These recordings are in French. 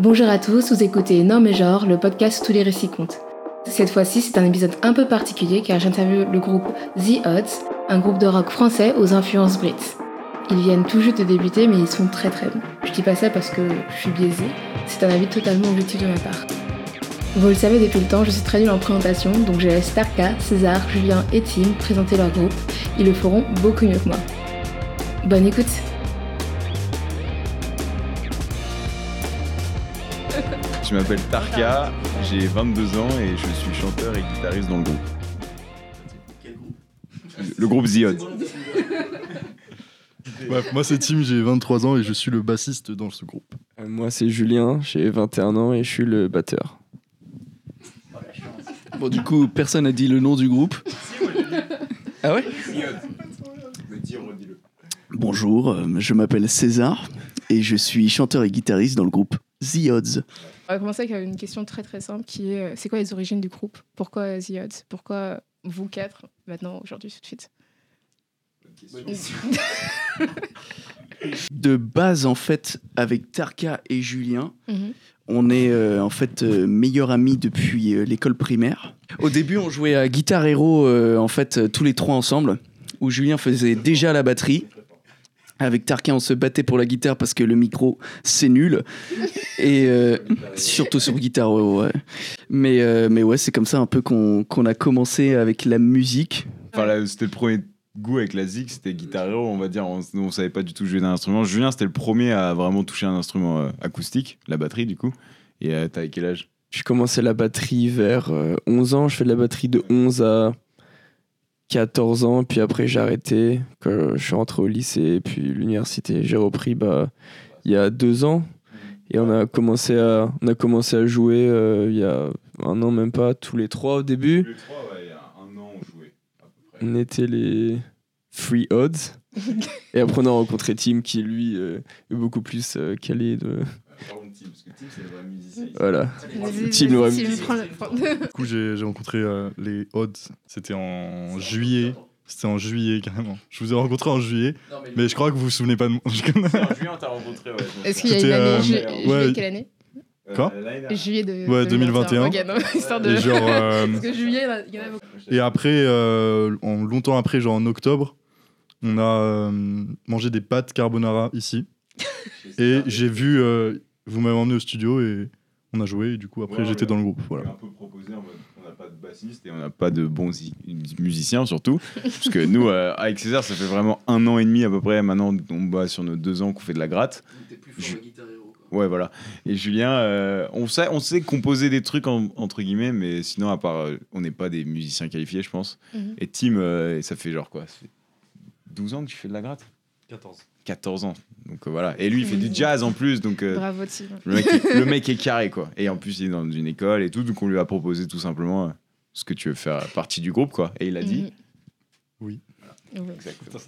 Bonjour à tous, vous écoutez Norme et Genre, le podcast tous les récits comptent. Cette fois-ci, c'est un épisode un peu particulier car j'interviewe le groupe The Odds, un groupe de rock français aux influences brites. Ils viennent tout juste de débuter, mais ils sont très très bons. Je dis pas ça parce que je suis biaisée, c'est un avis totalement objectif de ma part. Vous le savez depuis le temps, je suis très nulle en présentation, donc je laisse Tarka, César, Julien et Tim présenter leur groupe. Ils le feront beaucoup mieux que moi. Bonne écoute Je m'appelle Tarka, j'ai 22 ans et je suis chanteur et guitariste dans le groupe. Le groupe The Odds. Ouais, moi c'est Tim, j'ai 23 ans et je suis le bassiste dans ce groupe. Euh, Moi, c'est Julien, j'ai 21 ans et je suis le batteur. Bon, du coup, personne n'a dit le nom du groupe. Ah ouais Bonjour, euh, je m'appelle César et je suis chanteur et guitariste dans le groupe The Odds. On va commencer avec une question très très simple qui est euh, c'est quoi les origines du groupe? Pourquoi The Odds Pourquoi vous quatre maintenant aujourd'hui tout de suite? De base, en fait, avec Tarka et Julien, Mhm. on est euh, en fait euh, meilleurs amis depuis euh, l'école primaire. Au début, on jouait à Guitar Hero, euh, en fait, euh, tous les trois ensemble, où Julien faisait déjà la batterie. Avec Tarka, on se battait pour la guitare parce que le micro, c'est nul. Et euh, surtout sur Guitar Hero, ouais. Mais, euh, mais ouais, c'est comme ça un peu qu'on qu'on a commencé avec la musique. Enfin, là, c'était le premier goût avec la Zig, c'était Guitar Hero, on va dire. On, on savait pas du tout jouer d'un instrument. Julien, c'était le premier à vraiment toucher un instrument euh, acoustique, la batterie du coup. Et euh, t'as quel âge? J'ai commencé la batterie vers euh, 11 ans. Je fais de la batterie de 11 à 14 ans. Puis après, j'ai arrêté quand je suis rentré au lycée. Et puis l'université, j'ai repris bah, il y a deux ans. Et on a commencé à, on a commencé à jouer euh, il y a un an, même pas, tous les trois au début. Les trois, ouais, il y a un an, on jouait à peu près. On était les Free Odds. et après, on a rencontré Tim qui, lui, euh, est beaucoup plus euh, calé de. Voilà. Tim, le Du coup, j'ai rencontré euh, les Odds, c'était en juillet. C'était en juillet carrément. Je vous ai rencontré en juillet, mais je crois que vous vous souvenez pas de moi. En juillet, on t'a rencontré, ouais. Est-ce qu'il y a une année euh, ju- ouais. Juillet, quelle année Quoi Euh, l'année dernière. Juillet de Ouais, 2021. Ok, non, histoire de. Et genre, euh, Parce que juillet, il y en a beaucoup. et après, euh, en, longtemps après, genre en octobre, on a euh, mangé des pâtes carbonara ici. Et j'ai vu, euh, vous m'avez emmené au studio et on a joué. Et du coup, après, Ouais, j'étais ouais. dans le groupe. On Voilà. a un peu proposé en mode on n'a pas de bassiste et on n'a pas de bons musiciens surtout. Parce que nous, euh, avec César, ça fait vraiment un an et demi à peu près. Maintenant, on bat sur nos deux ans qu'on fait de la gratte. Je- Ouais, voilà. Et Julien, euh, on, sait, on sait composer des trucs en- entre guillemets, mais sinon, à part, euh, on n'est pas des musiciens qualifiés, je pense. Mhm. Et Tim, euh, ça fait genre quoi ça fait 12 ans que tu fais de la gratte? 14. 14 ans. Donc euh, voilà. Et lui, il fait du jazz en plus, donc. euh, Bravo, Tim. le mec, le mec est carré, quoi. Et en plus, il est dans une école et tout, donc on lui a proposé tout simplement euh, ce que tu veux faire partie du groupe, quoi. Et il a dit. Mhm. Oui. Exactement.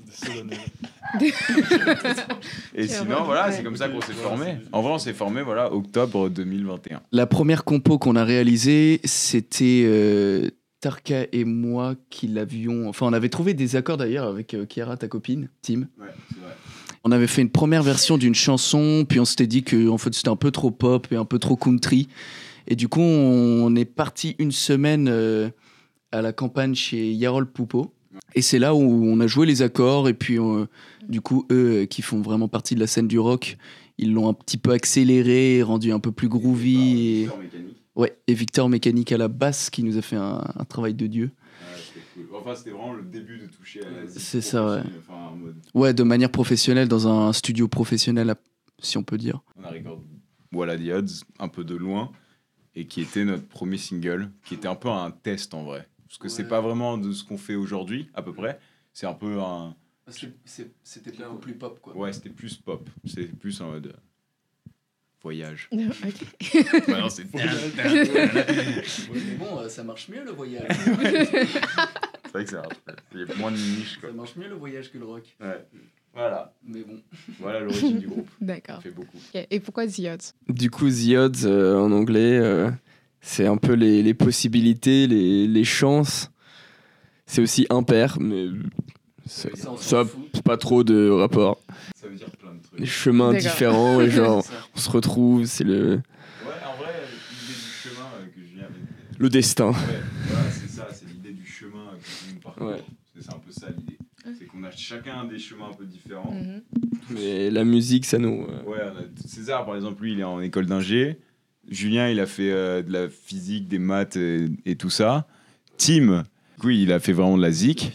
Et sinon, voilà, Ouais. c'est comme ça qu'on s'est formé. En vrai, on s'est formé, voilà, octobre 2021. La première compo qu'on a réalisée, c'était euh, Tarka et moi qui l'avions. Enfin, on avait trouvé des accords d'ailleurs avec euh, Kiara, ta copine, Tim. Ouais, c'est vrai. On avait fait une première version d'une chanson, puis on s'était dit que en fait, c'était un peu trop pop et un peu trop country. Et du coup, on est parti une semaine euh, à la campagne chez Yarol Poupeau. Et c'est là où on a joué les accords. Et puis, euh, du coup, eux euh, qui font vraiment partie de la scène du rock, ils l'ont un petit peu accéléré, rendu un peu plus groovy. Et... Ouais, et Victor Mécanique à la basse qui nous a fait un, un travail de dieu. Enfin, c'était vraiment le début de toucher à la zik C'est ça, ouais. professionnelle, enfin, en mode, Ouais, de manière professionnelle, dans un studio professionnel, si on peut dire. on a regardé Voilà the Odds un peu de loin et qui était notre premier single, qui était un peu un test en vrai. Parce que c'est Ouais. pas vraiment de ce qu'on fait aujourd'hui, à peu près. C'est un peu un. C'était plus pop, quoi. Ouais, c'était plus pop. C'était plus en mode. Voyage. Ok. Bah non, c'est. bon, euh, ça marche mieux le voyage. C'est vrai que ça marche. Il y a moins de niche, quoi. marche mieux le voyage que le rock. Ouais. Voilà. Mais bon. Voilà l'origine du groupe. D'accord. Ça fait beaucoup. Et pourquoi The Odds? Du coup, The Odds, euh, en anglais, euh, c'est un peu les, les possibilités, les, les chances. C'est aussi impair, mais ça, ça pas trop de rapport. Ça veut dire plein de trucs. Des chemins différents, et genre, on se retrouve, c'est le. Ouais, en vrai, l'idée du chemin euh, que je viens avec. Le destin. Ouais, voilà, c'est ça, c'est l'idée du chemin que nous parcours. Ouais. C'est un peu ça l'idée. C'est qu'on a chacun des chemins un peu différents. Mm -hmm. Mais la musique, ça nous. Euh, ouais, on a... César, par exemple, lui, il est en école d'ingé. Julien, il a fait euh, de la physique, des maths et, et tout ça. Tim, oui, il a fait vraiment de la zik.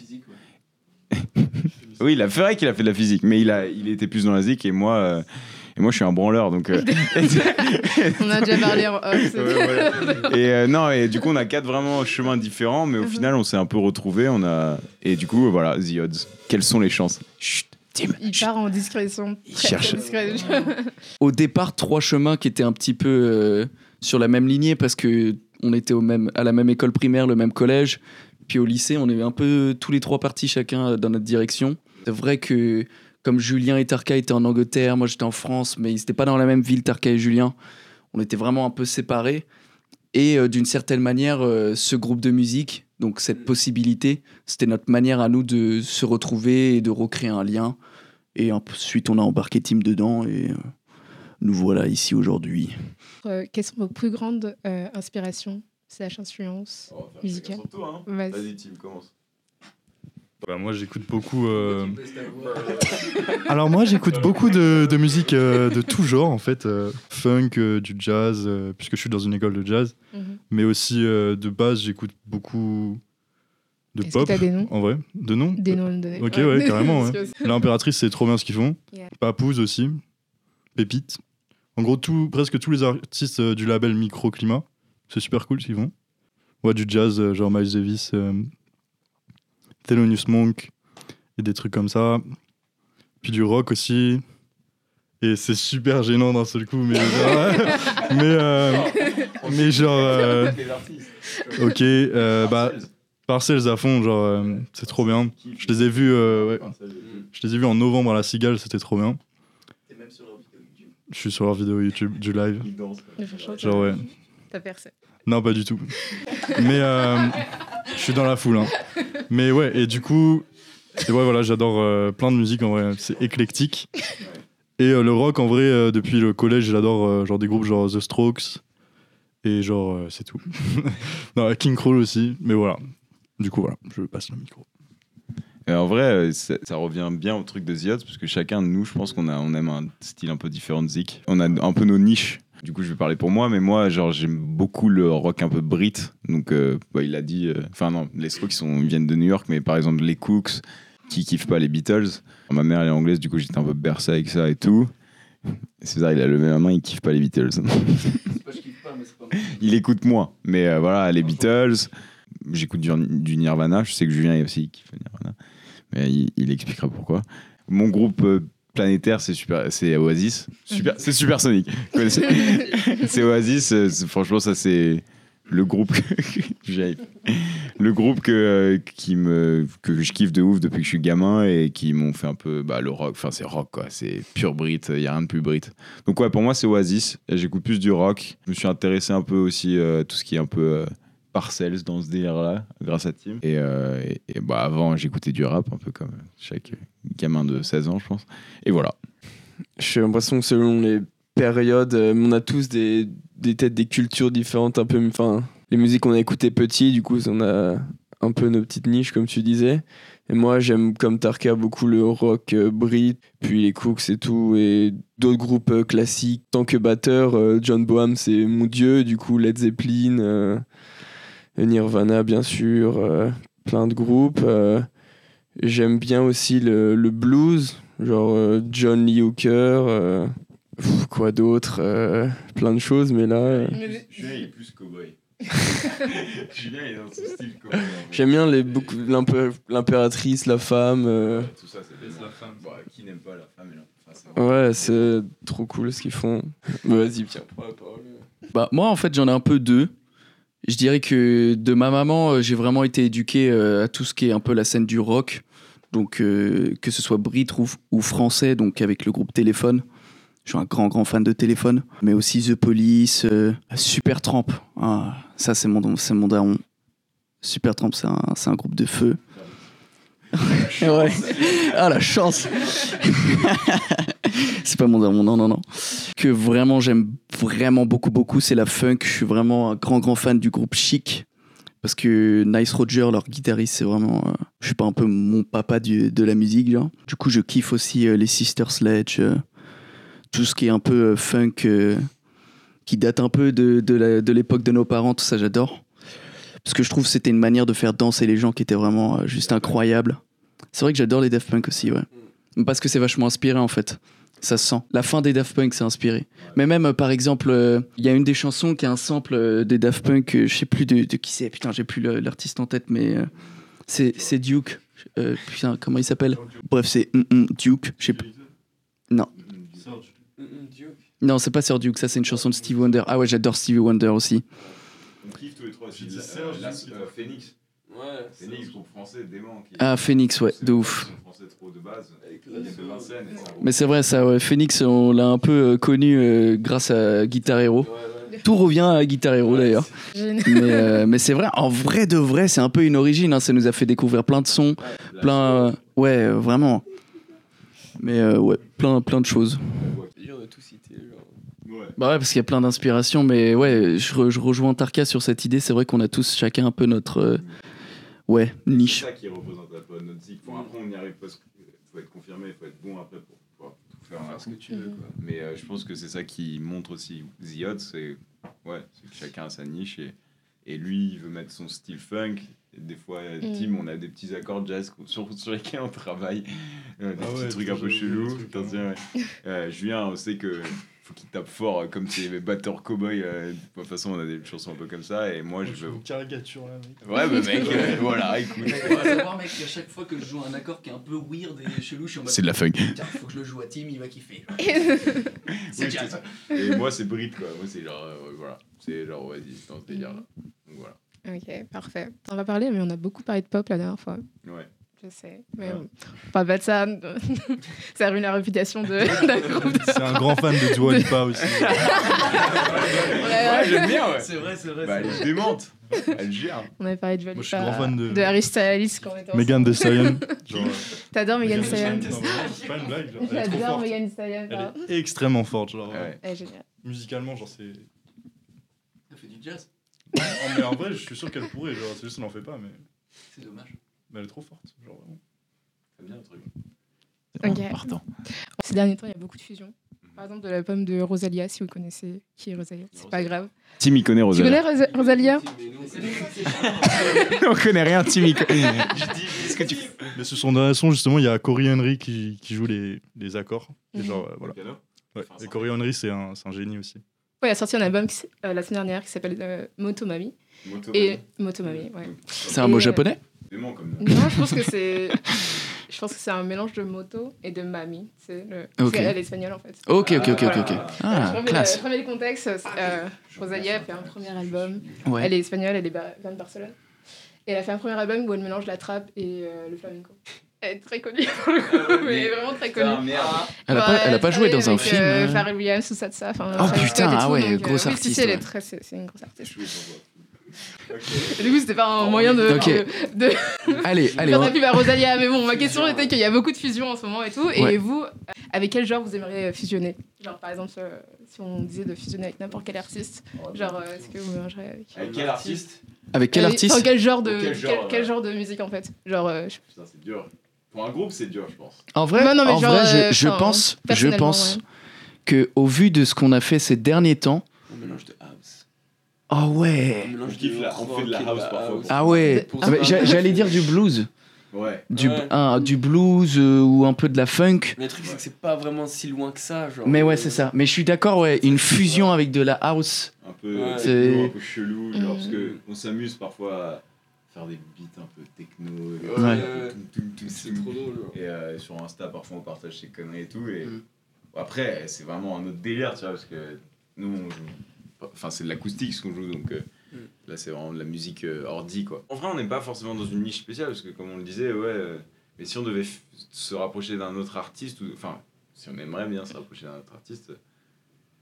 Oui, il a fait vrai qu'il a fait de la physique, mais il, a, il était plus dans la zik et moi, euh, et moi je suis un branleur. Donc, euh, On a déjà parlé en off. c'est- Ouais, ouais. et euh, non, et du coup, on a quatre vraiment chemins différents, mais au Mhm. final, on s'est un peu retrouvés. On a... Et du coup, voilà, The Odds. Quelles sont les chances? Chut, Tim. Il chut. part en discrétion. Il Très, cherche. discret. Au départ, trois chemins qui étaient un petit peu euh, sur la même lignée parce que on était au même, à la même école primaire, le même collège. Puis au lycée, on est un peu tous les trois partis chacun euh, dans notre direction. C'est vrai que comme Julien et Tarka étaient en Angleterre, moi j'étais en France, mais ils n'étaient pas dans la même ville, Tarka et Julien. On était vraiment un peu séparés. Et euh, d'une certaine manière, euh, ce groupe de musique, donc cette possibilité, c'était notre manière à nous de se retrouver et de recréer un lien. Et ensuite, on a embarqué Tim dedans et euh, nous voilà ici aujourd'hui. Euh, quelles sont vos plus grandes euh, inspirations slash influences Musical. Vas-y. Vas-y, Tim, commence. Bah, moi, j'écoute beaucoup. euh, Alors, moi, j'écoute beaucoup de, de musique euh, de tout genre, en fait. euh, funk, euh, du jazz, euh, puisque je suis dans une école de jazz. Mhm. Mais aussi, euh, de base, j'écoute beaucoup de que pop. t'as des noms? En vrai, de noms? Des noms donner. Ok, ouais, carrément, ouais. L'impératrice, c'est trop bien ce qu'ils font. Yeah. Papouze aussi. Pépite. En gros, tout, presque tous les artistes euh, du label Microclimat. C'est super cool ce qu'ils font. Ouais, du jazz, euh, genre Miles Davis, euh, Thelonious Monk, et des trucs comme ça. Puis du rock aussi. Et c'est super gênant d'un seul coup, mais genre. mais, euh, mais genre. euh, ok, euh, bah, Parcells à fond, genre, euh, c'est trop bien. Je les ai vus, euh, ouais. Je les ai vus en novembre à la Cigale, c'était trop bien. Je suis sur leur vidéo YouTube du live. Genre, ouais. T'as percé. Non, pas du tout. Mais euh, je suis dans la foule. hein. Mais ouais, et du coup, ouais, voilà, j'adore euh, plein de musique en vrai. C'est éclectique. Et euh, le rock, en vrai, euh, depuis le collège, j'adore genre des groupes genre The Strokes. Et genre, c'est tout. non, King Crawl aussi. Mais voilà. Du coup, voilà, je passe le micro. Et en vrai, ça, revient bien au truc de The Odds, parce que chacun de nous, je pense qu'on on aime un style un peu différent de Zik. On a un peu nos niches. Du coup, je vais parler pour moi, mais moi, genre, j'aime beaucoup le rock un peu brit. Donc, euh, bah, il a dit. euh, Enfin, non, les Strokes, ils, sont, viennent de New York, mais par exemple, les Cooks, qui kiffent pas les Beatles. Ma mère, elle est anglaise, du coup, j'étais un peu bercé avec ça et tout. Et César, il a levé la main, il kiffe pas les Beatles. il écoute moins, mais euh, voilà, les Beatles. J'écoute du, Nirvana. Je sais que Julien aussi kiffe Nirvana, mais il, expliquera pourquoi. Mon groupe planétaire, c'est super, c'est Oasis. Super, c'est Supersonic. C'est Oasis. euh, franchement, ça c'est le groupe que, le groupe que euh, qui me que je kiffe de ouf depuis que je suis gamin et qui m'ont fait un peu bah, le rock. Enfin, c'est rock quoi. C'est pur Brit. Il y a rien de plus Brit. Donc ouais, pour moi, c'est Oasis. J'écoute plus du rock. Je me suis intéressé un peu aussi euh, tout ce qui est un peu euh, Parcells dans ce délire-là, grâce à Tim. Et, euh, et- bah, avant, j'écoutais du rap, un peu comme chaque gamin de 16 ans, je pense. Et voilà. J'ai l'impression que selon les périodes, euh, on a tous des, têtes, des cultures différentes, un peu. Enfin, les musiques qu'on a écoutées petit, du coup, on a un peu nos petites niches, comme tu disais. Et moi, j'aime comme Tarka beaucoup le rock euh, brit, puis les Cooks et tout, et d'autres groupes euh, classiques. Tant que batteur, John Boham, c'est mon dieu, du coup, Led Zeppelin, Nirvana, bien sûr, euh, plein de groupes. euh. J'aime bien aussi le, le blues, genre euh, John Lee Hooker, euh, pff, quoi d'autre, euh, plein de choses, mais là, Julien, il est plus cowboy. Julien, il est dans ce style cowboy. j'aime bien les, beaucoup, l'impé- l'impératrice, la femme. euh, Tout ça, c'est la femme. qui n'aime pas la femme c'est ouais, c'est trop cool ce qu'ils font. Bah, Vas-y, tiens, prends la parole. Bah, moi, en fait, j'en ai un peu deux. Je dirais que de ma maman, euh, j'ai vraiment été éduqué euh, à tout ce qui est un peu la scène du rock. Donc, euh, que ce soit brit ou, ou français, donc avec le groupe Téléphone. Je suis un grand, grand fan de Téléphone. Mais aussi The Police, euh, Super. Ah, ça, c'est mon, c'est mon daron. Super Tramp, c'est un, c'est un groupe de feu. Ouais. Ah, la chance c'est pas mon daron, non, non, non. Que vraiment j'aime vraiment beaucoup, beaucoup, c'est la funk. Je suis vraiment un grand, grand fan du groupe Chic. Parce que Nice Roger, leur guitariste, c'est vraiment. euh, je suis pas un peu mon papa de la musique, genre. Du coup, je kiffe aussi euh, les Sister Sledge, euh, tout ce qui est un peu funk, qui date un peu de, de l'époque de nos parents, tout ça, j'adore. Parce que je trouve que c'était une manière de faire danser les gens qui était vraiment euh, juste incroyable. C'est vrai que j'adore les Daft Punk aussi, ouais. Parce que c'est vachement inspiré en fait. Ça se sent. La fin des Daft Punk, c'est inspiré. Mais même, euh, par exemple, euh, il y a une des chansons qui a un sample euh, des Daft Punk, euh, je sais plus de, de qui c'est, putain, j'ai plus l'artiste en tête, mais euh, c'est c'est Duke. Euh, putain, comment il s'appelle? Bref, c'est mm, mm, Duke. Je sais plus. Non. Non, c'est pas Sir Duke, ça c'est une chanson de Stevie Wonder. Ah ouais, j'adore Stevie Wonder aussi. On kiffe tous les trois. Tu dis Serge, la, Serge. euh, Phoenix. Ouais. Phoenix, groupe français dément. Qui, Ah, Phoenix, ouais, de ouf. français trop de base. Il y a de Vincennes et ça Mais c'est vrai, ça, ouais. Phoenix, on l'a un peu euh, connu euh, grâce à Guitar Hero. Tout revient à Guitar Hero d'ailleurs. Mais euh, mais c'est vrai, en vrai de vrai, c'est un peu une origine. hein. Ça nous a fait découvrir plein de sons, plein. euh, ouais, euh, vraiment. Mais euh, ouais, plein, plein de choses. On a tout cité, genre. Ouais. Bah ouais, parce qu'il y a plein d'inspirations. Mais ouais, je, re- je rejoins Tarka sur cette idée. C'est vrai qu'on a tous chacun un peu notre. euh, ouais, C'est niche. ça qui représente la bonne notre zik. Bon, après, on y arrive parce qu'il faut être confirmé, il faut être bon après pour pouvoir tout faire. Faire ce que tu veux, quoi. Mais euh, je pense que c'est ça qui montre aussi The Odds, c'est ouais, c'est que chacun a sa niche et, et lui il veut mettre son style funk. Des fois, Mm. Tim, on a des petits accords jazz sur, sur lesquels on travaille, Euh, des Ah petits ouais, trucs un peu chelous. hein. ouais. Euh, Julien, on sait que faut qu'il tape fort, euh, comme c'est batteur cowboy. euh, de toute façon, on a des chansons un peu comme ça. Et moi, je veux. une caricature là, mec. Ouais, bah mec, euh, voilà, écoute. On va savoir, mec, qu'à chaque fois que je joue un accord qui est un peu weird et chelou, je suis en mode. C'est de la funk. Putain, faut que je le joue à Tim, il va kiffer. Oui, c'est ça. Et moi, c'est Brit, quoi. Moi, c'est genre, euh, voilà. C'est genre, vas-y, c'est dans ce délire là. Donc voilà. Ok, parfait. On va parler, mais on a beaucoup parlé de pop la dernière fois. Ouais. Je sais. Mais Ouais. on parle pas de ça. ça ruine la réputation de, d'un groupe. C'est un grand fan de Dua Lipa aussi. Ouais, j'aime bien, ouais. C'est vrai, c'est vrai. Bah, elle est démente. Elle gère. On avait parlé de Dua Moi, je suis Lipa, grand fan de- de Harry Styles quand on était Megan Thee Stallion. T'adores Megan Thee Stallion C'est pas une blague. Elle J'adore. Megan Thee Stallion. Elle est extrêmement forte. Genre, Ouais. Elle est géniale. musicalement, genre, c'est. Ça fait du jazz. Mais en vrai, je suis sûr qu'elle pourrait. Genre, c'est juste qu'elle n'en fait pas, mais... C'est dommage. Mais elle est trop forte. Genre, vraiment. J'aime bien le truc. Ok. Partant. Ces derniers temps, il y a beaucoup de fusions. Par exemple, de l'album de Rosalia, si vous connaissez qui est Rosalia. C'est pas grave. Tim, il connaît Tu Rosalia. connais Rosa- Rosalia On connaît rien, Tim, il connaît. Je dis, ce que tu Mais sur son dernier son, justement, il y a Cory Henry qui, qui joue les, les accords. Et Mhm. genre, euh, voilà. Ouais. Et Cory Henry, c'est un, génie aussi. Ouais, il a sorti un album qui euh, la semaine dernière qui s'appelle euh, Motomami. Moto, Et Motomami, ouais. C'est un mot euh, japonais? Dément comme Non, je pense que c'est. Je pense que c'est un mélange de moto et de mami. C'est le. parce Ok. qu'elle est espagnole en fait. Ok, ok, ok, ok. ok. je Ah, remets, classe. le, le contexte. Euh, Rosalia a fait un premier album. Ouais. Elle est espagnole, elle est vient de Barcelone. Et elle a fait un premier album où elle mélange la trappe et euh, le flamenco. Elle est très connue pour le coup, mais elle est vraiment très connue. merde. Elle a pas, elle a pas joué dans un film. Euh, euh, Pharrell Williams, tout ça, tout ça. Oh, putain, ah ouais, euh, grosse oui, si, artiste, si, elle est ouais. très, c'est c'est une grosse artiste. Du coup, c'était pas un moyen de, Ok. de, de Allez, allez. faire on- la pub à Rosalia. Mais bon, ma question était qu'il y a beaucoup de fusions en ce moment et tout. Et Ouais. vous, euh, avec quel genre vous aimeriez fusionner? Genre, par exemple, euh, si on disait de fusionner avec n'importe quel artiste, genre, euh, est-ce que vous mélangeriez avec. Avec quel artiste? Avec quel artiste? enfin, quel genre de, Quel genre, quel ouais. genre de musique en fait? Genre, euh, je- Putain, c'est dur. Pour un groupe, c'est dur, je pense. En vrai, Non, non, mais en genre, vrai, je, euh, pense, je pense ouais. que au vu de ce qu'on a fait ces derniers temps, On mélange de. Oh ouais, On kiffe la- on fait de la house parfois. ah ouais, Ah, j'allais dire du blues, Ouais. du, Ouais. un- du blues euh, ou un peu de la funk. Mais le truc, c'est que c'est pas vraiment si loin que ça. Genre, Mais ouais, euh, c'est ça. Mais je suis d'accord, ouais, une fusion avec de la house. Un peu Ouais. techno, C'est- un peu chelou, genre, Mhm. parce que on s'amuse parfois à faire des beats un peu techno. et- Ouais. C'est toum. trop drôle. genre. Et euh, sur Insta, parfois, on partage ses conneries et tout. Et. Bon, après, c'est vraiment un autre délire, tu vois, parce que nous, on joue. Enfin, c'est de l'acoustique ce qu'on joue, donc euh, Mhm. là, c'est vraiment de la musique euh, ordi, quoi. En vrai, on n'est pas forcément dans une niche spéciale, parce que comme on le disait, ouais. euh, mais si on devait se rapprocher d'un autre artiste, ou enfin, si on aimerait bien se rapprocher d'un autre artiste,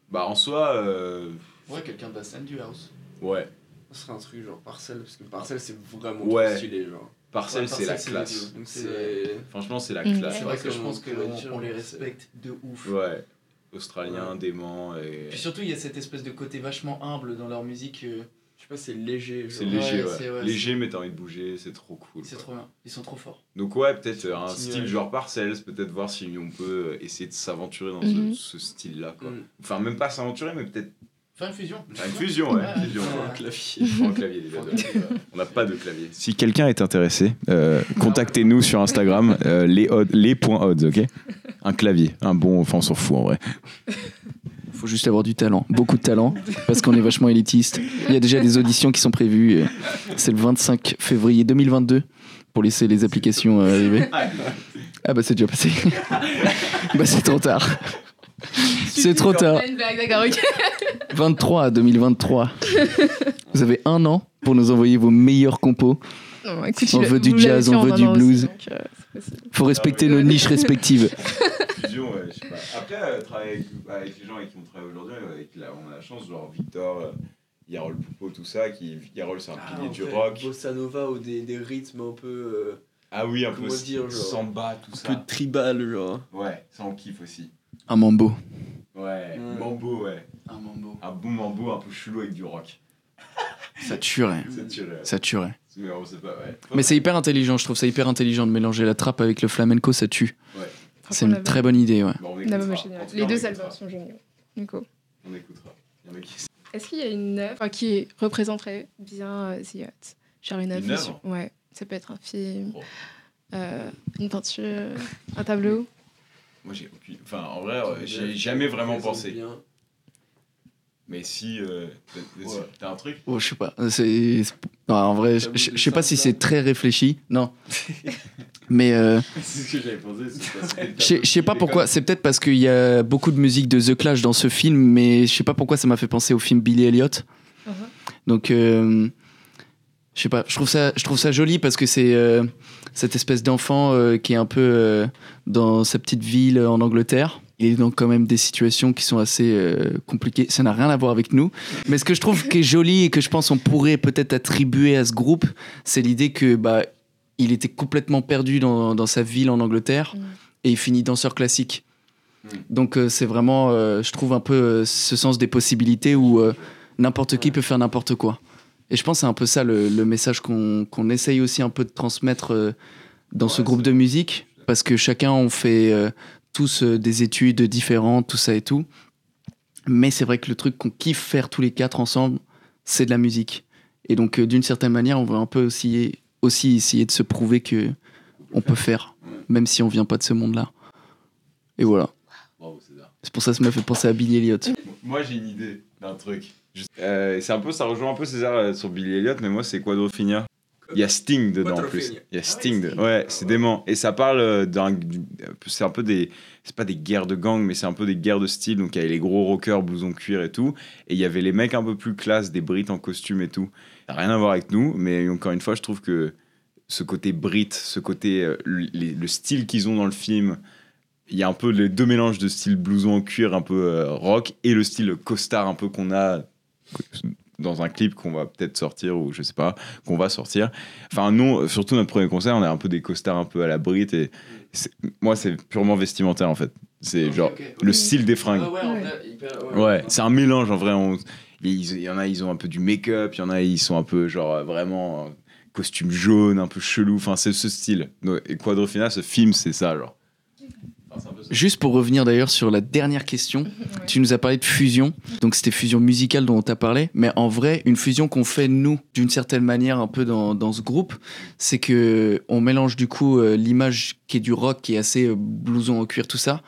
bah en soi, euh, Ouais, quelqu'un de la scène du house. ouais. Ce serait un truc genre parcelle, parce que parcelle, c'est vraiment Ouais. trop stylé. Genre. Parcelle, c'est la classe. Franchement, c'est la Mm. classe. C'est vrai que je pense qu'on les respecte de ouf. Ouais. Australien, Ouais. dément et. Puis surtout, il y a cette espèce de côté vachement humble dans leur musique. euh, Je sais pas, c'est léger. C'est léger, Ouais, ouais. c'est- ouais, léger, mais t'as envie de bouger, c'est trop cool. C'est trop bien. Ils sont trop forts. Donc, ouais, peut-être un style genre Parcells, peut-être voir si on peut essayer de s'aventurer dans Mhm. ce, ce style-là, quoi. Mm. Enfin, même pas s'aventurer, mais peut-être Faire une fusion. faire une fusion, ouais. Une fusion, ouais. Un clavier. Il faut un clavier, les gars. On n'a pas de clavier. Si quelqu'un est intéressé, euh, contactez-nous sur Instagram, euh, les, od- les points odds, ok? Un clavier, un bon, enfin on s'en fout en vrai. Faut juste avoir du talent, beaucoup de talent, parce qu'on est vachement élitiste. Il y a déjà des auditions qui sont prévues. C'est le 25 février 2022 pour laisser les applications euh, arriver. Ah bah c'est déjà passé. bah c'est trop tard. C'est trop tard. D'accord, ok. 23 à 2023. Vous avez un an pour nous envoyer vos meilleurs compos. Non, écoute, On il- veut du jazz, on veut un du blues. donc, euh. Faut respecter Ah ouais. nos niches respectives. Fusion, ouais, je sais pas. Après, euh, travailler avec, avec les gens avec qui on travaille aujourd'hui, avec la- on a la chance, genre Victor, euh, Yarol Poupeau, tout ça, qui, Yarol c'est un Ah, pilier du fait, rock. Bossa nova ou des, des rythmes un peu. euh, Ah oui, un peu Comment dire, genre, samba, tout un ça. peu tribal, genre. Ouais, ça on kiffe aussi. Un mambo. Ouais, Ouais. mambo, ouais. Un mambo. Un bon mambo un peu chelou avec du rock. Ça tuerait. C'est tiré. Ça tuerait. Mais on sait pas, ouais. Mais c'est hyper intelligent, je trouve ça hyper intelligent de mélanger la trappe avec le flamenco, ça tue. C'est une très bonne idée, ouais. Bon, cas, Les deux albums sont géniaux. Nico. On écoutera. Il y en a qui- Est-ce qu'il y a une œuvre qui représenterait bien euh, The Yacht? Genre une œuvre Ouais, ça peut être un film, Oh. euh, une peinture, un tableau. Moi j'ai aucune. Enfin, en vrai, euh, j'ai jamais vraiment pensé. bien. Mais si. euh, t'as- un truc Oh, je sais pas. C'est... c'est- non, en vrai, je, sais pas si c'est très réfléchi. Non. Mais euh, C'est ce que j'avais pensé. je sais- pas pourquoi. C'est peut-être parce qu'il y a beaucoup de musique de The Clash dans ce film, mais je sais pas pourquoi ça m'a fait penser au film Billy Elliot. Uh-huh. Donc, euh, je sais pas. Je trouve ça, je trouve ça joli parce que c'est euh, cette espèce d'enfant euh, qui est un peu euh, dans sa petite ville en Angleterre. Il est dans quand même des situations qui sont assez euh, compliquées. Ça n'a rien à voir avec nous. Mais ce que je trouve qui est joli et que je pense on pourrait peut-être attribuer à ce groupe, c'est l'idée que bah il était complètement perdu dans, dans sa ville en Angleterre Mm. et il finit danseur classique. Mm. Donc euh, c'est vraiment, euh, je trouve un peu euh, ce sens des possibilités où euh, n'importe qui peut faire n'importe quoi. Et je pense que c'est un peu ça le, le message qu'on essaye aussi un peu de transmettre euh, dans ce groupe de musique, parce que chacun on fait euh, tous euh, des études différentes, tout ça et tout. Mais c'est vrai que le truc qu'on kiffe faire tous les quatre ensemble, c'est de la musique. Et donc euh, d'une certaine manière, on va un peu aussi, aussi essayer de se prouver que on peut faire, même si on vient pas de ce monde-là. Et voilà. C'est pour ça que ça m'a fait penser à Billy Elliot. Moi j'ai une idée d'un truc. Euh, c'est un peu, ça rejoint un peu César euh, sur Billy Elliot, mais moi c'est Quadrophenia. Il y a Sting dedans en plus. Il y a Ah Sting. ouais, de- Sting. Ouais, Ah c'est dément. Et ça parle euh, d'un. du- C'est un peu des. C'est pas des guerres de gang, mais c'est un peu des guerres de style. Donc il y avait les gros rockers, blousons cuir et tout. Et il y avait les mecs un peu plus classe, des Brits en costume et tout. Ça rien à voir avec nous, mais encore une fois, je trouve que ce côté Brit, ce côté. le, style qu'ils ont dans le film. Il y a un peu les deux mélanges de style blouson en cuir un peu rock et le style costard un peu qu'on a dans un clip qu'on va peut-être sortir ou je sais pas qu'on va sortir. Enfin non surtout notre premier concert on a un peu des costards un peu à la Brit et moi c'est purement vestimentaire en fait. C'est genre le style des fringues. Ouais c'est un mélange en vrai on- il il y en a ils ont un peu du make-up il y en a ils sont un peu genre euh, vraiment euh, costume jaune un peu chelou. Enfin c'est ce style. Et Quadrophenia ce film c'est ça genre. Juste pour revenir d'ailleurs sur la dernière question, tu nous as parlé de fusion, donc c'était fusion musicale dont on t'a parlé, mais en vrai, une fusion qu'on fait nous, d'une certaine manière, un peu dans, dans ce groupe, c'est que on mélange du coup euh, l'image qui est du rock, qui est assez euh, blouson en cuir, tout ça,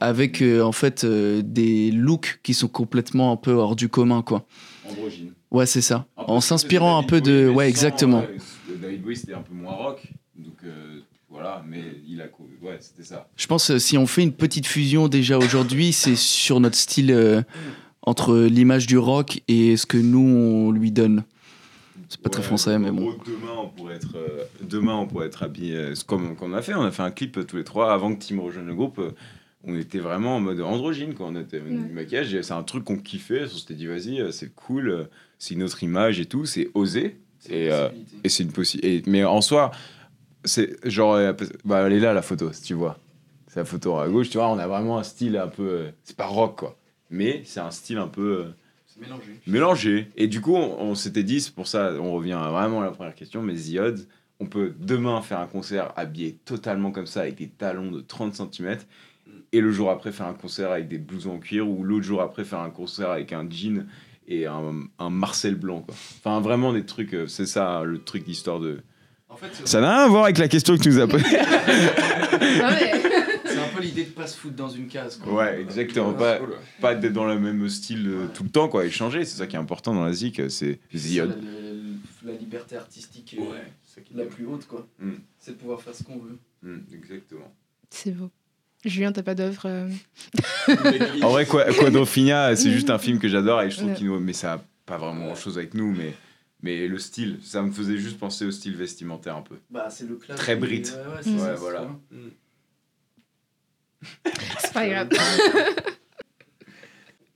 avec euh, en fait euh, des looks qui sont complètement un peu hors du commun, quoi. androgyne Ouais, c'est ça. En s'inspirant un peu David de. Ouais, sans, exactement. euh, David Bowie c'était un peu moins rock, voilà, mais il a co- ouais c'était ça. Je pense euh, si on fait une petite fusion déjà aujourd'hui, c'est sur notre style euh, entre l'image du rock et ce que nous on lui donne. C'est pas très Ouais, français, en mais bon. gros, demain on pourrait être euh, demain on pourrait être habillé euh, comme comme on a fait, on a fait un clip euh, tous les trois avant que Tim rejoigne le groupe. on était vraiment en mode androgyne quoi. On était du maquillage, c'est un truc qu'on kiffait. On s'était dit vas-y, c'est cool, c'est une autre image et tout, c'est osé. Et, euh, et c'est une possibilité. Mais en soi, c'est genre, euh, bah, elle est là la photo, si tu vois. C'est la photo à gauche, tu vois, on a vraiment un style un peu. euh, c'est pas rock quoi, mais c'est un style un peu. euh, C'est mélangé. mélangé. Et du coup, on, on s'était dit, c'est pour ça, on revient vraiment à la première question, mais The Odds, on peut demain faire un concert habillé totalement comme ça, avec des talons de 30 cm, et le jour après faire un concert avec des blousons en cuir, ou l'autre jour après faire un concert avec un jean et un, un Marcel blanc. Quoi. Enfin, vraiment des trucs, c'est ça le truc d'histoire de. En fait, c'est- Ça n'a rien à voir avec la question que tu nous as posée. Ah c'est un peu l'idée de pas se foutre dans une case. Quoi. ouais, exactement. Pas, pas d'être dans le même style euh, tout le temps, quoi, et changer. C'est ça qui est important dans la zik, c'est C'est la, la liberté artistique est Ouais, est la plus haute, quoi. Mm. C'est de pouvoir faire ce qu'on veut. Mm, exactement. C'est beau. Julien, t'as pas d'œuvre euh, En vrai, Qua- Quadrophenia, c'est juste un film que j'adore et je trouve Ouais. qu'il nous. Mais ça a pas vraiment grand chose avec nous, mais, mais le style, ça me faisait juste penser au style vestimentaire un peu. Bah, c'est le clash. Très brit. Ouais, ouais, c'est Mm. ça, Ouais, voilà. ça. C'est pas grave.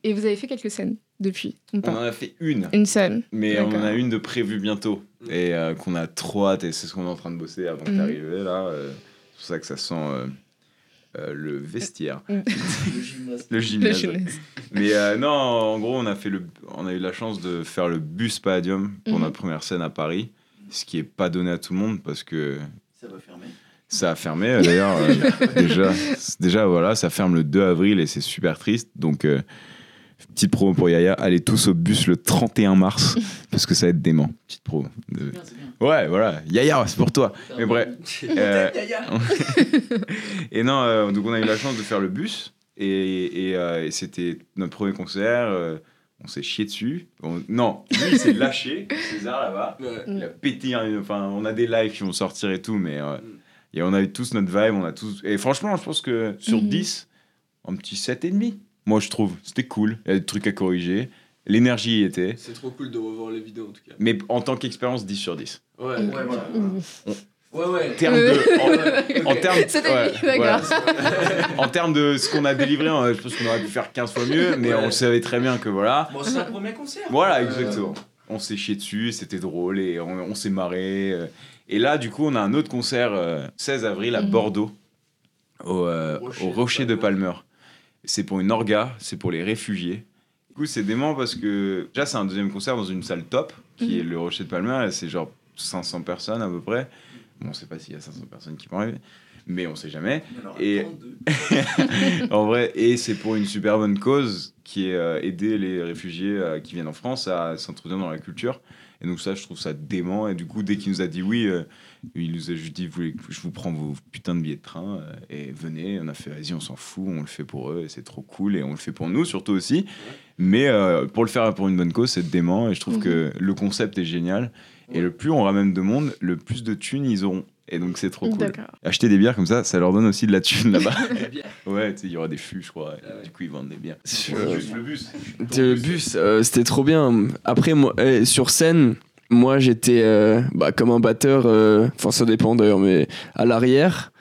Et vous avez fait quelques scènes depuis On en a fait une, Une seule. mais on en a une de prévue bientôt et euh, qu'on a trop hâte et c'est ce qu'on est en train de bosser avant d'arriver là. euh, c'est pour ça que ça sent euh, euh, le vestiaire, Le gymnase. le Le gymnase. Mais euh, non, en gros, on a, fait le, on a eu la chance de faire le bus Palladium pour Mhm. notre première scène à Paris, ce qui est pas donné à tout le monde parce que Ça va fermer. ça a fermé euh, d'ailleurs. euh, déjà, déjà, voilà, ça ferme le 2 avril et c'est super triste. Donc, euh, petite promo pour Yaya, allez tous au bus le 31 mars parce que ça va être dément. Petite promo. de-. Ouais, voilà, Yaya, c'est pour toi. Mais bref. Euh, et non, euh, donc on a eu la chance de faire le bus et, et, euh, et c'était notre premier concert. euh, on s'est chié dessus. On- non, lui il s'est lâché, César là-bas. Ouais. Il a pété. Enfin, on a des lives qui vont sortir et tout, mais euh, Mm. et on a eu tous notre vibe. On a tous. Et franchement, je pense que sur Mhm. 10, un petit 7,5. Moi, je trouve. C'était cool. Il y a des trucs à corriger. L'énergie y était. C'est trop cool de revoir les vidéos en tout cas. Mais en tant qu'expérience, 10 sur 10. Ouais, Ouais, voilà. Mmh. Ouais, ouais. En termes de. En, en termes. C'était ouais, lui, d'accord. voilà. en termes de ce qu'on a délivré, euh, je pense qu'on aurait pu faire 15 fois mieux, mais Ouais. on savait très bien que voilà. Bon, c'est un premier concert. Voilà, Euh, exactement. On s'est chié dessus, c'était drôle et on, on s'est marré. euh. Et là, du coup, on a un autre concert euh, 16 avril à Mhm. Bordeaux, au, euh, Rocher au de Rocher de Palmer. Palmer. C'est pour une orga, c'est pour les réfugiés. Du coup, c'est dément parce que déjà, c'est un deuxième concert dans une salle top, qui Mhm. est le Rocher de Palmer, et c'est genre 500 personnes à peu près. Bon, on sait pas s'il y a 500 personnes qui vont arriver, mais on sait jamais. Et- 32. en vrai, et c'est pour une super bonne cause qui est euh, aider les réfugiés euh, qui viennent en France à s'introduire dans la culture. Et donc ça, je trouve ça dément. Et du coup, dès qu'il nous a dit oui, euh, il nous a juste dit, je vous prends vos putains de billets de train euh, et venez. On a fait, vas-y, on s'en fout, on le fait pour eux et c'est trop cool. Et on le fait pour nous surtout aussi. Mais euh, pour le faire pour une bonne cause, c'est dément. Et je trouve Mhm. que le concept est génial. Et le plus on ramène de monde, le plus de thunes ils auront. Et donc c'est trop cool. Acheter des bières comme ça, ça leur donne aussi de la thune là-bas. Ouais, tu sais, il y aura des fûts, je crois. Ah ouais. Du coup, ils vendent des bières. Sur- Juste le bus. Le bus, euh, c'était trop bien. Après, moi, euh, sur scène, moi j'étais euh, bah, comme un batteur, euh, enfin ça dépend d'ailleurs, mais à l'arrière,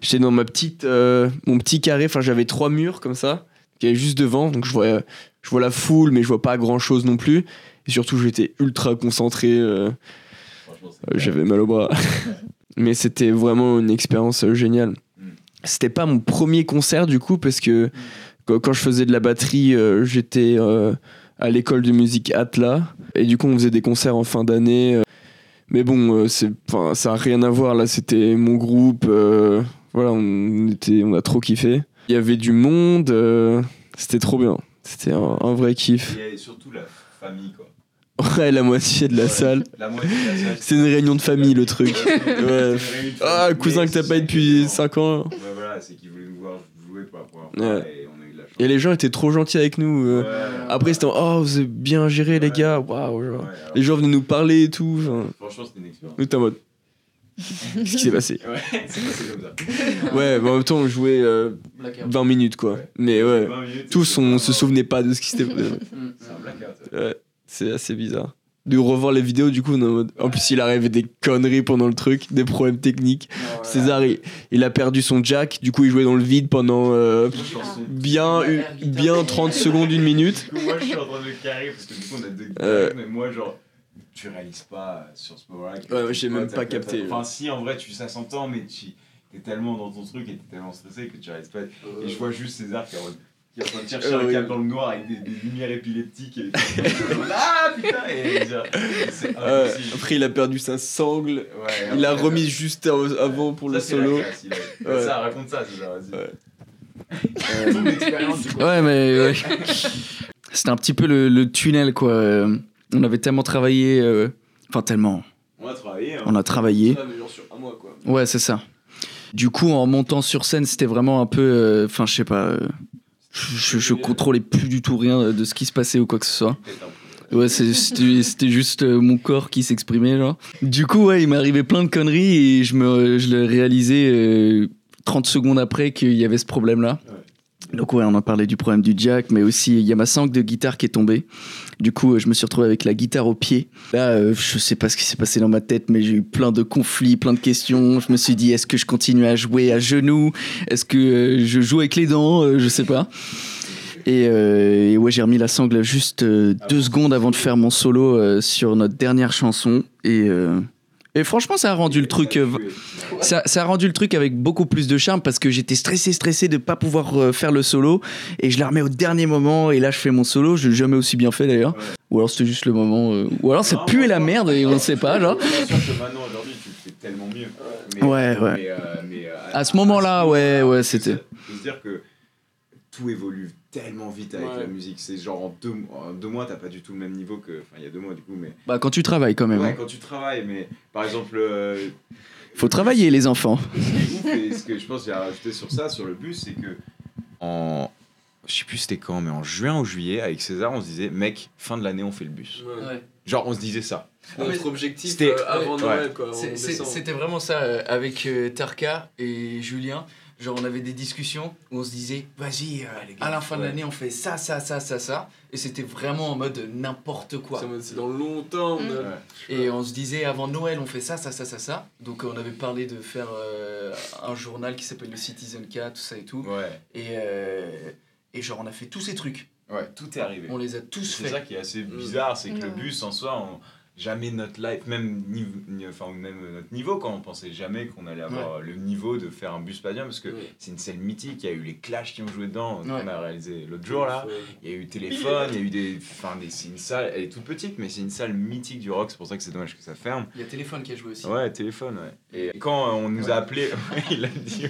j'étais dans ma petite, euh, mon petit carré, enfin j'avais trois murs comme ça, qui est juste devant, donc je vois, je vois la foule, mais je vois pas grand chose non plus. Et surtout, j'étais ultra concentré, euh, euh, j'avais mal au bras. mais c'était vraiment une expérience euh, géniale. Mm. C'était pas mon premier concert du coup, parce que quand, je faisais de la batterie, euh, j'étais euh, à l'école de musique Atla. Et du coup, on faisait des concerts en fin d'année. Mais bon, c'est, ça a rien à voir. Là, c'était mon groupe. euh, voilà, on, était, on a trop kiffé. Il y avait du monde. euh, c'était trop bien. C'était un, un vrai kiff. Et surtout la famille, quoi. Ouais, la moitié de la Ouais. salle. La moitié de la salle. C'est une réunion de famille, le truc. De Ah, cousin que t'as pas eu depuis marrant. 5 ans. Ouais, voilà, c'est qu'ils voulaient nous voir jouer pour la première fois Ouais. et on a eu de la chance. Et les gens étaient trop gentils avec nous. euh. Ouais. Après, c'était en, oh, vous avez bien géré, les gars. Waouh. genre. Ouais, alors, Les gens venaient nous parler et tout. genre. Franchement, c'était une expérience. Nous, t'es en mode. Qu'est-ce qui s'est passé? Ouais, c'est passé comme ça. Ouais, mais en même temps, on jouait euh, Blackout. 20 minutes, quoi. Ouais. Mais ouais, 20 minutes, tous, c'était on se souvenait pas de ce qui s'était passé. Mm. C'est un blackout. Ouais, c'est assez bizarre. De revoir les vidéos, du coup, on est en mode- en plus, il arrivait des conneries pendant le truc, des problèmes techniques. Ouais. César, il, il a perdu son jack, du coup, il jouait dans le vide pendant euh, bien, bien 30 secondes, une minute. Du coup, moi, je suis en train de carrer parce que du coup, on a deux Euh. mais moi, genre, tu réalises pas sur ce moment-là. Ouais, j'ai même pas capté, Enfin, si, en vrai, tu, ça s'entend, mais tu es tellement dans ton truc et t'es tellement stressé que tu réalises pas. Et je vois juste César qui est en mode- qui est en train de chercher Euh, un oui. câble dans le noir avec des, des lumières épileptiques. Et ah putain et, Euh, impossible. après, il a perdu sa sangle. Ouais, Il l'a remis juste av- avant pour ça, le solo. classe, il a- Ouais. Ça, raconte ça, vas-y. Ouais. Ton expérience, du coup. Ouais, mais ouais. c'était un petit peu le, le tunnel, quoi. Euh, On avait tellement travaillé. euh, Enfin, tellement. On a travaillé. hein. On a travaillé. mais genre sur un mois, quoi. Ouais, c'est ça. Du coup, en montant sur scène, c'était vraiment un peu. euh, Enfin, je sais pas. Je, je contrôlais plus du tout rien de ce qui se passait ou quoi que ce soit. Ouais, c'était juste euh, mon corps qui s'exprimait, genre. Du coup, ouais, il arrivé plein de conneries et je, me, je l'ai réalisé euh, 30 secondes après qu'il y avait ce problème-là. Donc ouais, on en parlait du problème du jack, mais aussi il y a ma sangle de guitare qui est tombée. Du coup, euh, je me suis retrouvé avec la guitare au pied. Là, euh, je sais pas ce qui s'est passé dans ma tête, mais j'ai eu plein de conflits, plein de questions. Je me suis dit, est-ce que je continue à jouer à genoux? Est-ce que euh, je joue avec les dents? Euh, Je sais pas. Et, euh, et ouais, j'ai remis la sangle juste deux secondes avant de faire mon solo sur notre dernière chanson. Et, et franchement, ça a rendu le truc. euh, ça, ça a rendu le truc avec beaucoup plus de charme parce que j'étais stressé, stressé de pas pouvoir euh, faire le solo et je la remets au dernier moment et là je fais mon solo. Je l'ai jamais aussi bien fait d'ailleurs. Ouais. Ou alors c'était juste le moment. euh, Ou alors ça puait la merde et on ne sait pas, genre. Aujourd'hui, tu fais tellement mieux. Ouais, ouais. À ce moment-là, ouais, ouais, c'était- dire que tout évolue tellement vite avec Ouais. la musique. C'est genre en deux, en deux mois, t'as pas du tout le même niveau que. Enfin, il y a deux mois du coup, mais. Bah quand tu travailles quand même. Ouais, hein. quand tu travailles, mais par exemple. euh, Faut travailler les enfants. Ce qui est ouf, et ce que je pense qu'il y a à rajouter sur ça, sur le bus, c'est que en. Je sais plus c'était quand, mais en juin ou juillet, avec César, on se disait, mec, fin de l'année, on fait le bus. Genre, on se disait ça. Notre objectif C'était- euh, avant ouais. Noël, quoi. C'était vraiment ça euh, avec euh, Tarka et Julien. Genre, on avait des discussions où on se disait, vas-y, euh, à la fin de l'année, on fait ça, ça, ça, ça, ça. Et c'était vraiment en mode n'importe quoi. C'est en mode, C'est dans longtemps. on a- Mm. Ouais. Et on se disait, avant Noël, on fait ça, ça, ça, ça, ça. Donc, on avait parlé de faire euh, un journal qui s'appelle le Citizen K, tout ça et tout. Ouais, Et, euh, et genre, on a fait tous ces trucs. ouais, tout est arrivé. On les a tous C'est faits. ça qui est assez bizarre, c'est que le Ouais. bus en soi, on- jamais notre life, même, niveau, ni- enfin, même notre niveau, quand on pensait jamais qu'on allait avoir le niveau de faire un bus padium, parce que Ouais. c'est une scène mythique, il y a eu les Clash qui ont joué dedans, Ouais. on a réalisé l'autre jour là, il y a eu téléphone, il y a eu des. Enfin, des, c'est une salle, elle est toute petite, mais c'est une salle mythique du rock, c'est pour ça que c'est dommage que ça ferme. Il y a Téléphone qui a joué aussi. Ouais, téléphone, ouais. Et quand on nous a appelé, il a dit,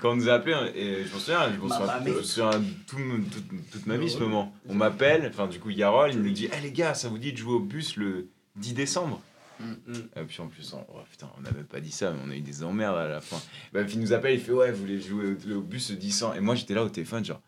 quand on nous a appelé, et je m'en souviens, je m'en souviens, Mamma je me souviens tout, toute, toute ma vie ce moment. On m'appelle, enfin du coup Yarol, il nous dit, eh les gars, ça vous dit de jouer au bus le 10 décembre Mm. Et puis en plus, on- oh, putain, on n'avait pas dit ça, mais on a eu des emmerdes à la fin. Bah, puis il nous appelle, il fait, ouais, vous voulez jouer au, au bus le 10 ans Et moi j'étais là au téléphone, genre,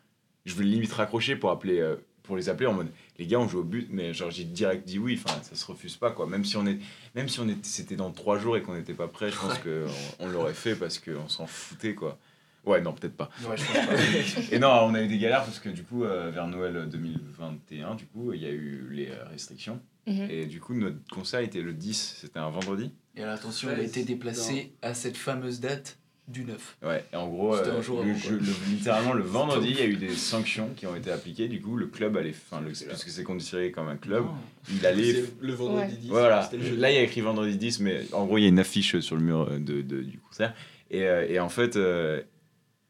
je voulais limite raccrocher pour appeler. euh, pour les appeler en mode les gars on joue au but mais genre j'ai direct dit oui enfin ça se refuse pas quoi même si on est même si on était c'était dans trois jours et qu'on n'était pas prêt je pense que on, on l'aurait fait parce qu'on s'en foutait quoi ouais non peut-être Ouais, pas. et non on a eu des galères parce que du coup euh, vers Noël 2021 du coup il y a eu les euh, restrictions Mhm. et du coup notre concert était le 10 c'était un vendredi Et alors, attention, Ouais, il a été déplacé à cette fameuse date du 9. Ouais, et en gros, C'était euh, un jour le jeu- le- littéralement le vendredi, il y a eu des sanctions qui ont été appliquées. Du coup, le club allait, enfin, le, puisque c'est considéré comme un club, il allait. Le vendredi Ouais. 10. Voilà, le là il y a écrit vendredi 10, mais en gros, il y a une affiche sur le mur euh, de, de- du concert. Et, euh, et en fait, euh,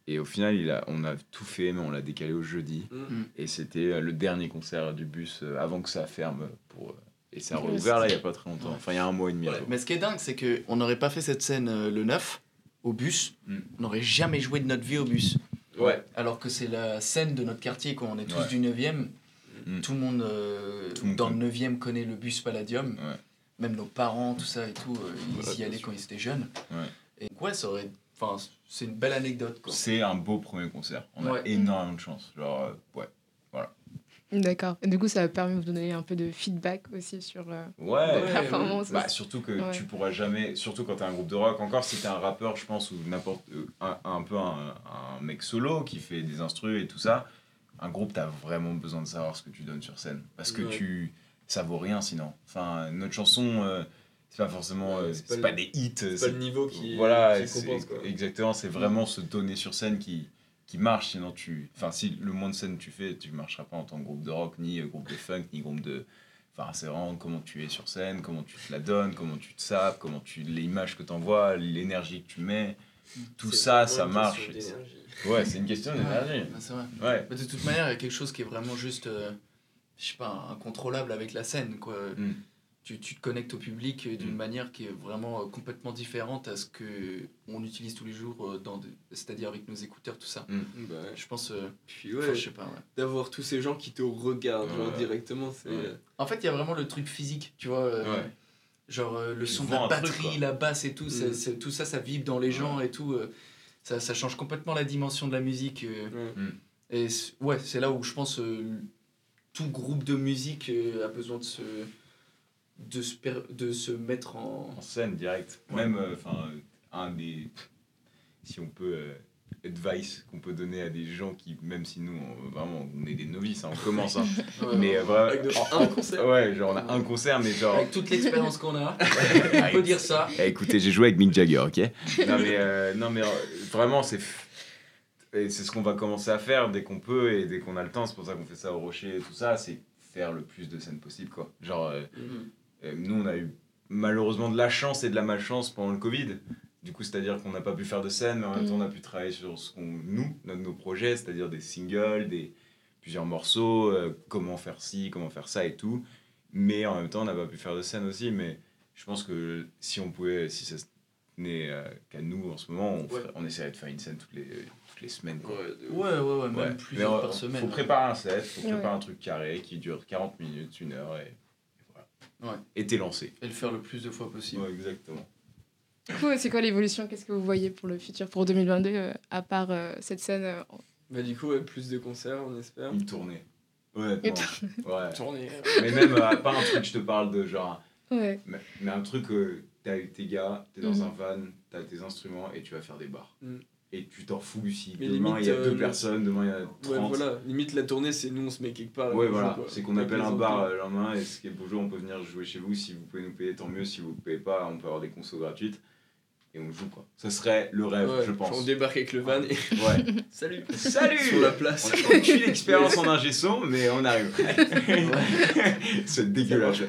et au final, il a, on a tout fait, mais on l'a décalé au jeudi. Mm. Et c'était le dernier concert du bus avant que ça ferme. Pour, et ça a rouvert là il c'était- y a pas très longtemps. Enfin, il y a un mois et demi. Ouais, mais ce qui est dingue, c'est qu'on n'aurait pas fait cette scène euh, le 9 au bus. Mm. On n'aurait jamais joué de notre vie au bus. Ouais. Alors que c'est la scène de notre quartier, quoi. On est tous Ouais. du 9e. Mm. Tout le monde euh, Tout le monde dans le 9e connaît le bus Palladium. Ouais. Même nos parents, tout ça et tout, euh, ils Voilà, y allaient quand ils étaient jeunes. Ouais. Et ouais, ça aurait. Enfin, c'est une belle anecdote, quoi. C'est un beau premier concert. On a énormément de chance. Genre, euh, ouais. D'accord. Et du coup, ça a permis de vous donner un peu de feedback aussi sur euh, Ouais. vos performances. Bah, surtout que Ouais. tu pourras jamais, surtout quand t'es un groupe de rock, encore si t'es un rappeur, je pense, ou n'importe, euh, un, un peu un, un mec solo qui fait des instrus et tout ça, un groupe, t'as vraiment besoin de savoir ce que tu donnes sur scène. Parce que Ouais. tu, ça vaut rien sinon. Enfin, notre chanson, euh, c'est pas forcément, Ouais, euh, c'est pas des hits. C'est c'est- pas le niveau qui, voilà, qui c'est- compense, quoi. exactement, c'est vraiment se donner sur scène qui, qui marche, sinon tu... Enfin, si le moins de scène tu fais, tu marcheras pas en tant que groupe de rock, ni euh, groupe de funk, ni groupe de... Enfin, c'est vraiment comment tu es sur scène, comment tu te la donnes, comment tu te sapes, comment tu l'image que tu envoies, l'énergie que tu mets. Tout ça, ça marche. Ouais, c'est une question d'énergie. Ouais, c'est vrai. Ouais. Mais de toute manière, il y a quelque chose qui est vraiment juste, euh, je sais pas, incontrôlable avec la scène. Quoi. Mm. Tu, tu te connectes au public euh, d'une Mm. manière qui est vraiment euh, complètement différente à ce que on utilise tous les jours, euh, dans c'est-à-dire avec nos écouteurs, tout ça. Bah, Je pense, euh, puis ouais, je sais pas. ouais. d'avoir tous ces gens qui te regardent genre, directement, c'est. Ouais. En fait, il y a vraiment le truc physique, tu vois. euh, Ouais. Genre euh, le Tu son de la truc, batterie, la basse et tout, c'est- Mm. c'est- tout ça, ça vibre dans les gens et tout. euh, ça, ça change complètement la dimension de la musique. euh. Et ouais, c'est là où je pense euh, tout groupe de musique euh, a besoin de se, de se, per- de se mettre en. En scène, direct. Même, euh, enfin, un des. Si on peut. euh, advice qu'on peut donner à des gens qui, même si nous, on, vraiment, on est des novices, hein, on commence. hein. mais euh, voilà. Avec de- en- un concert. Ouais, genre on a un concert, mais genre. Avec toute l'expérience qu'on a, on peut dire ça. Eh, écoutez, j'ai joué avec Mick Jagger, ok? Non mais, euh, non, mais euh, vraiment, c'est et c'est ce qu'on va commencer à faire dès qu'on peut et dès qu'on a le temps. C'est pour ça qu'on fait ça au Rocher et tout ça. C'est faire le plus de scènes possible, quoi. Genre, euh, nous, on a eu malheureusement de la chance et de la malchance pendant le Covid. Du coup, c'est-à-dire qu'on n'a pas pu faire de scène, mais en même temps, on a pu travailler sur ce qu'on, nous, notre- nos projets, c'est-à-dire des singles, des plusieurs morceaux, euh, comment faire ci, comment faire ça et tout. Mais en même temps, on n'a pas pu faire de scène aussi. Mais je pense que si on pouvait, si ça n'est euh, qu'à nous en ce moment, on, ferait- on essaierait de faire une scène toutes les, toutes les semaines. Quoi. Ouais, Ouais, ouais, ouais, même Ouais. plusieurs Mais, euh, par semaine. Faut préparer un set, faut Ouais. préparer un truc carré qui dure 40 minutes, une heure et. Ouais. Et t'es lancé. Et le faire le plus de fois possible. Ouais, exactement. Du coup, c'est quoi l'évolution? Qu'est-ce que vous voyez pour le futur, pour 2022, euh, à part euh, cette scène euh, Bah, du coup, ouais, plus de concerts, on espère. Une tournée. Ouais, ouais. Tournée. Mais même euh, pas un truc, je te parle de genre. Ouais. Mais, mais un truc, euh, t'es avec tes gars, t'es dans Mhm. un van, t'as tes instruments et tu vas faire des bars. Mhm. Et tu t'en fous si Mais demain il y a euh, deux le- personnes, demain il y a Ouais, 30. voilà. Limite, la tournée, c'est nous, on se met quelque part. Ouais, on voilà, c'est qu'on appelle un bar euh, le lendemain et ce qui est bonjour, on peut venir jouer chez vous. Si vous pouvez nous payer, tant mieux. Si vous ne payez pas, on peut avoir des consos gratuites et on joue quoi. Ça serait le rêve, Ouais, je pense. On débarque avec le van et Ouais. salut Salut Sur la place. On a aucune expérience en ingé son, mais on arrive. c'est dégueulasse.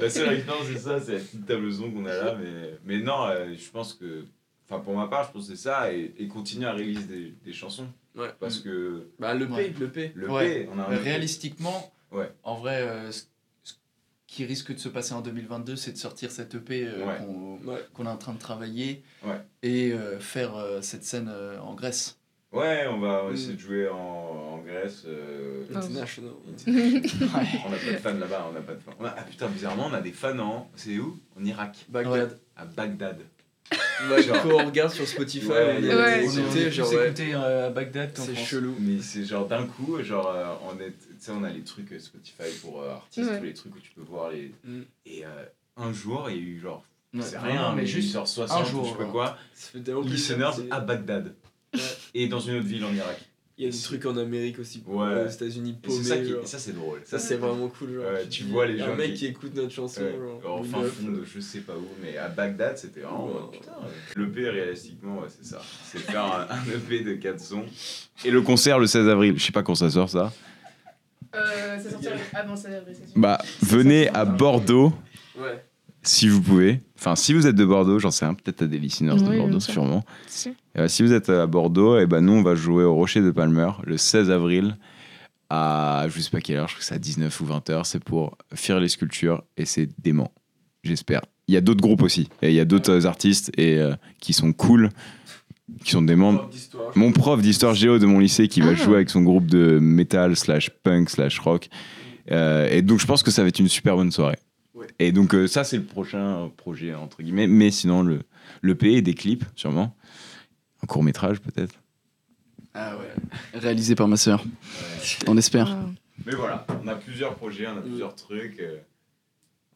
La seule expérience, c'est ça, c'est la petite table son qu'on a là. Mais, mais non, euh, je pense que. Enfin, pour ma part, je pense que c'est ça. Et, et continuer à réaliser des, des chansons. Ouais. Parce que Bah, le P, Ouais. le P. le Ouais. P, on a un. réalistiquement, Ouais. en vrai, euh, ce ce qui risque de se passer en 2022, c'est de sortir cette EP euh, Ouais. qu'on est en train de travailler Ouais. et euh, faire euh, cette scène euh, en Grèce. Ouais, on va Mm. essayer de jouer en, en Grèce. International. On n'a pas de fans là-bas, on n'a pas de fans. A- ah putain, bizarrement, on a des fans en. C'est où? En Irak. Bagdad. À Bagdad. Ouais, Genre- quand on regarde sur Spotify, Ouais, on ouais. écouté, genre, ouais, écouté, euh, à Bagdad c'est chelou. Mais c'est genre d'un coup, genre, euh, on est, tu sais, on a les trucs euh, Spotify pour euh, artistes, Ouais. tous les trucs où tu peux voir les. Mm. Et euh, un jour, il y a eu genre, Ouais, c'est rien, mais mais juste genre 60 un ou jour, je sais pas quoi, listeners à Bagdad. Ouais. Et dans une autre ville en Irak. Il y a des trucs en Amérique aussi, Ouais. aux États-Unis Et c'est ça, paumés. qui, ça c'est drôle. Ça, c'est vraiment cool. Genre, Ouais, tu vois les gens Un mec qui- qui écoute notre chanson. Ouais, genre, en ou fin une meuf, fond de je sais pas où, mais à Bagdad c'était vraiment. Ouais. euh, putain, euh, le P réalistiquement, ouais, c'est ça. C'est faire un, un EP de 4 sons. Et le concert le 16 avril, je sais pas quand ça sort ça. Euh, ça sortira avant ça, c'est sûr. Bah, venez à Bordeaux Ouais. si vous pouvez. Enfin, si vous êtes de Bordeaux, j'en sais rien, peut-être à des listeners de Bordeaux, sûrement. Si. Euh, si vous êtes à Bordeaux, et ben nous, on va jouer au Rocher de Palmer le 16 avril à je sais pas quelle heure, je crois que c'est à 19 ou 20 heures. C'est pour faire les sculptures et c'est dément, j'espère. Il y a d'autres groupes aussi, et il y a d'autres artistes et, euh, qui sont cool, qui sont d'histoire. Mon prof d'histoire géo de mon lycée qui va Ah. jouer avec son groupe de metal slash punk slash rock. Euh, et donc je pense que ça va être une super bonne soirée. Ouais. Et donc euh, ça c'est le prochain projet entre guillemets. Mais sinon le, le P et des clips sûrement. Un court métrage peut-être. Ah ouais. Réalisé par ma sœur. On espère. Ah. Mais voilà, on a plusieurs projets, on a plusieurs trucs. euh,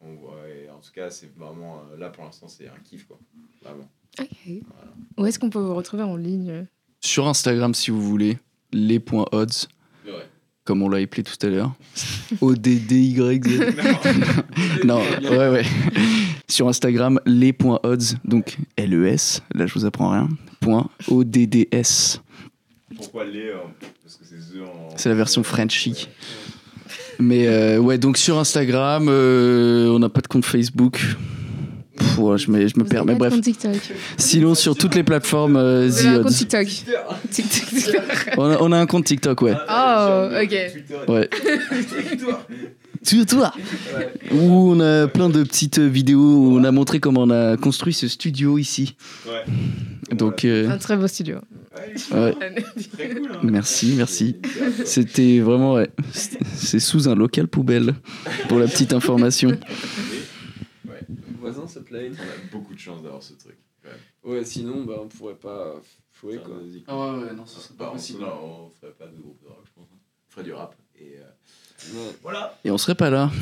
on voit, et en tout cas c'est vraiment euh, là pour l'instant c'est un kiff quoi. Vraiment. Ok. Où est-ce qu'on peut vous retrouver en ligne? Sur Instagram, si vous voulez, les.odds, Ouais. Comme on l'a appelé tout à l'heure. O-D-D-Y-Z. non, ouais, ouais. Sur Instagram, les.odds, donc L-E-S, là je vous apprends rien, point O-D-D-S. Pourquoi les euh, Parce que c'est en. C'est la version French chic. Mais euh, ouais, donc sur Instagram, euh, on n'a pas de compte Facebook. Pff, ouais, je me, je me Vous perds, mais bref. Sinon, sur toutes les plateformes, euh, Vous avez un compte. TikTok. On a, on a un compte TikTok, ouais. Oh, ok. Ouais. Toi. Où on a plein de petites vidéos où on a montré comment on a construit ce studio ici. Ouais. Donc, euh, Un très beau studio. ouais. Très cool, hein. Merci, merci. C'était vraiment, C'est sous un local poubelle, pour la petite information. Voisin se plaignent. On a beaucoup de chance d'avoir ce truc. Ouais, sinon, bah, on pourrait pas jouer quoi. Ah ouais, ouais, non, ça serait Bah, on, non, on ferait pas de groupe de rock, je pense. On ferait du rap. Et euh, voilà. Et on serait pas là.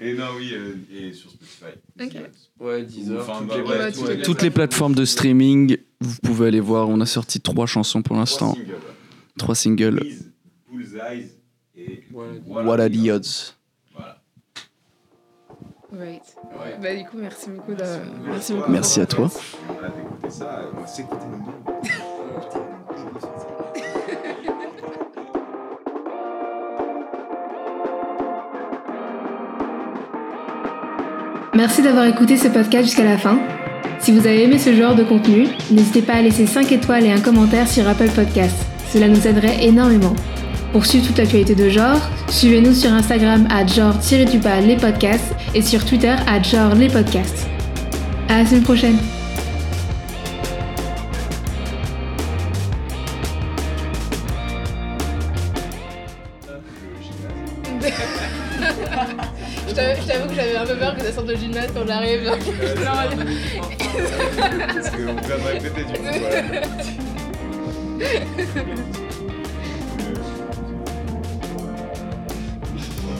Et non, oui, euh, et sur Spotify. Ok. Ouais, 10 heures. Enfin, toutes bah, les ouais, boîtes, toutes ouais. les Toutes les plateformes de streaming, vous pouvez aller voir. On a sorti trois chansons pour Trois l'instant. singles, ouais. Trois singles. Please, Bullseyes et. What are the odds. Right. Ouais. Bah, du coup, merci beaucoup. De... Merci beaucoup. Merci à toi. Merci d'avoir écouté ce podcast jusqu'à la fin. Si vous avez aimé ce genre de contenu, n'hésitez pas à laisser 5 étoiles et un commentaire sur Apple Podcast. Cela nous aiderait énormément. Pour suivre toute l'actualité de genre, suivez-nous sur Instagram à genre-du-bas les podcasts et sur Twitter à genre les podcasts. À la semaine prochaine. Je t'avoue que j'avais un peu peur que ça sorte de gymnase quand j'arrive. Parce qu'on vient de répéter du coup.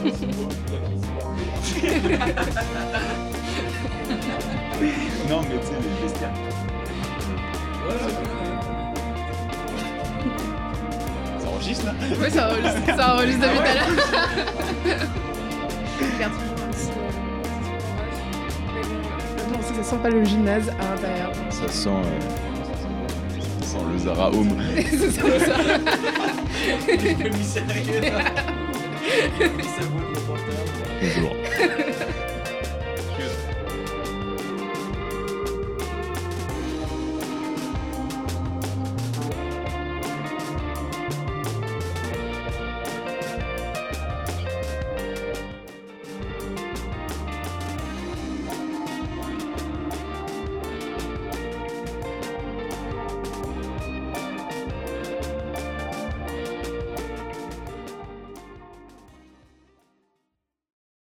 non, mais tu sais, les vestiaires. Ça enregistre là Oui, ça enregistre, ça enregistre depuis tout à l'heure. Regarde, Non, ça, ça sent pas le gymnase à l'intérieur. Ça sent. euh, ça sent le Zara Home. ça sent ça. Bonjour.